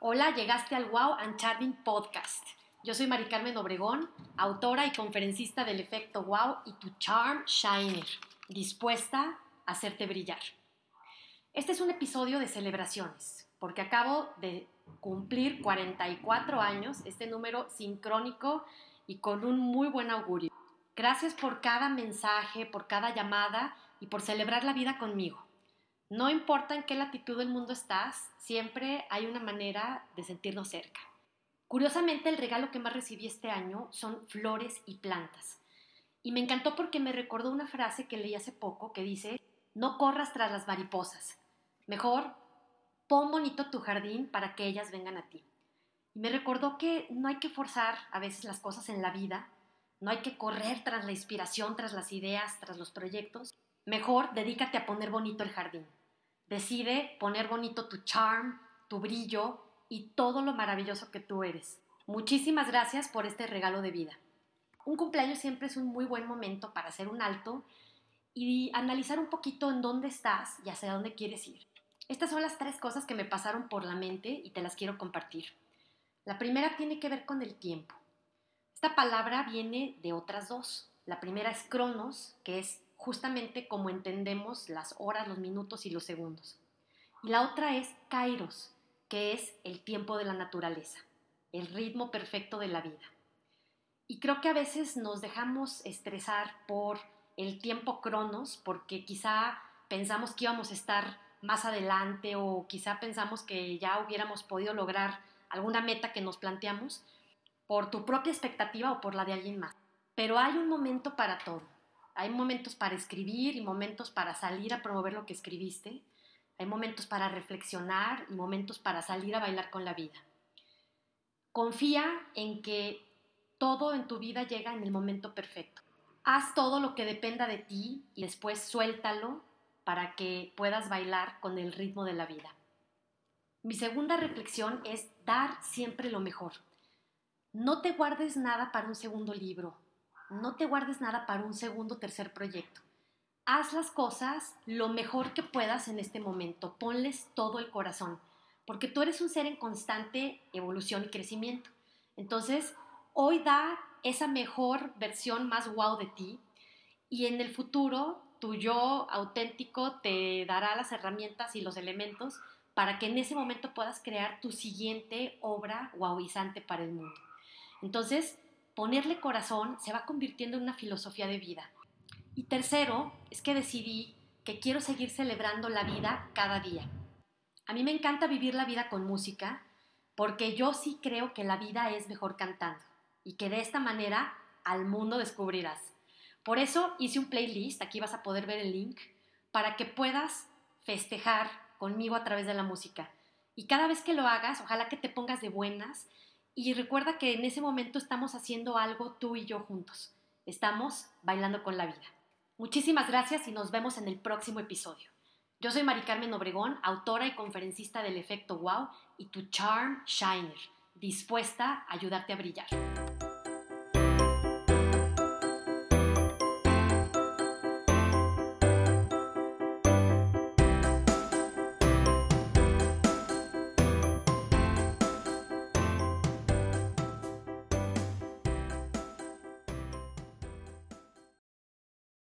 Hola, llegaste al Wow and Charming Podcast. Yo soy Mari Carmen Obregón, autora y conferencista del efecto Wow y tu Charm Shiner, dispuesta a hacerte brillar. Este es un episodio de celebraciones, porque acabo de cumplir 44 años, este número sincrónico y con un muy buen augurio. Gracias por cada mensaje, por cada llamada y por celebrar la vida conmigo. No importa en qué latitud del mundo estás, siempre hay una manera de sentirnos cerca. Curiosamente, el regalo que más recibí este año son flores y plantas. Y me encantó porque me recordó una frase que leí hace poco que dice, no corras tras las mariposas. Mejor, pon bonito tu jardín para que ellas vengan a ti. Y me recordó que no hay que forzar a veces las cosas en la vida, no hay que correr tras la inspiración, tras las ideas, tras los proyectos. Mejor, dedícate a poner bonito el jardín. Decide poner bonito tu charm, tu brillo y todo lo maravilloso que tú eres. Muchísimas gracias por este regalo de vida. Un cumpleaños siempre es un muy buen momento para hacer un alto y analizar un poquito en dónde estás y hacia dónde quieres ir. Estas son las tres cosas que me pasaron por la mente y te las quiero compartir. La primera tiene que ver con el tiempo. Esta palabra viene de otras dos. La primera es cronos, que es justamente como entendemos las horas, los minutos y los segundos. Y la otra es kairos, que es el tiempo de la naturaleza, el ritmo perfecto de la vida. Y creo que a veces nos dejamos estresar por el tiempo cronos, porque quizá pensamos que íbamos a estar más adelante o quizá pensamos que ya hubiéramos podido lograr alguna meta que nos planteamos por tu propia expectativa o por la de alguien más. Pero hay un momento para todo. Hay momentos para escribir y momentos para salir a promover lo que escribiste. Hay momentos para reflexionar y momentos para salir a bailar con la vida. Confía en que todo en tu vida llega en el momento perfecto. Haz todo lo que dependa de ti y después suéltalo para que puedas bailar con el ritmo de la vida. Mi segunda reflexión es dar siempre lo mejor. No te guardes nada para un segundo libro, no te guardes nada para un segundo o tercer proyecto. Haz las cosas lo mejor que puedas en este momento, ponles todo el corazón, porque tú eres un ser en constante evolución y crecimiento. Entonces, hoy da esa mejor versión más wow de ti y en el futuro tu yo auténtico te dará las herramientas y los elementos para que en ese momento puedas crear tu siguiente obra wowizante para el mundo. Entonces, ponerle corazón se va convirtiendo en una filosofía de vida. Y tercero, es que decidí que quiero seguir celebrando la vida cada día. A mí me encanta vivir la vida con música porque yo sí creo que la vida es mejor cantando y que de esta manera al mundo descubrirás. Por eso hice un playlist, aquí vas a poder ver el link, para que puedas festejar conmigo a través de la música. Y cada vez que lo hagas, ojalá que te pongas de buenas y recuerda que en ese momento estamos haciendo algo tú y yo juntos. Estamos bailando con la vida. Muchísimas gracias y nos vemos en el próximo episodio. Yo soy Mari Carmen Obregón, autora y conferencista del efecto Wow y tu Charm Shiner, dispuesta a ayudarte a brillar.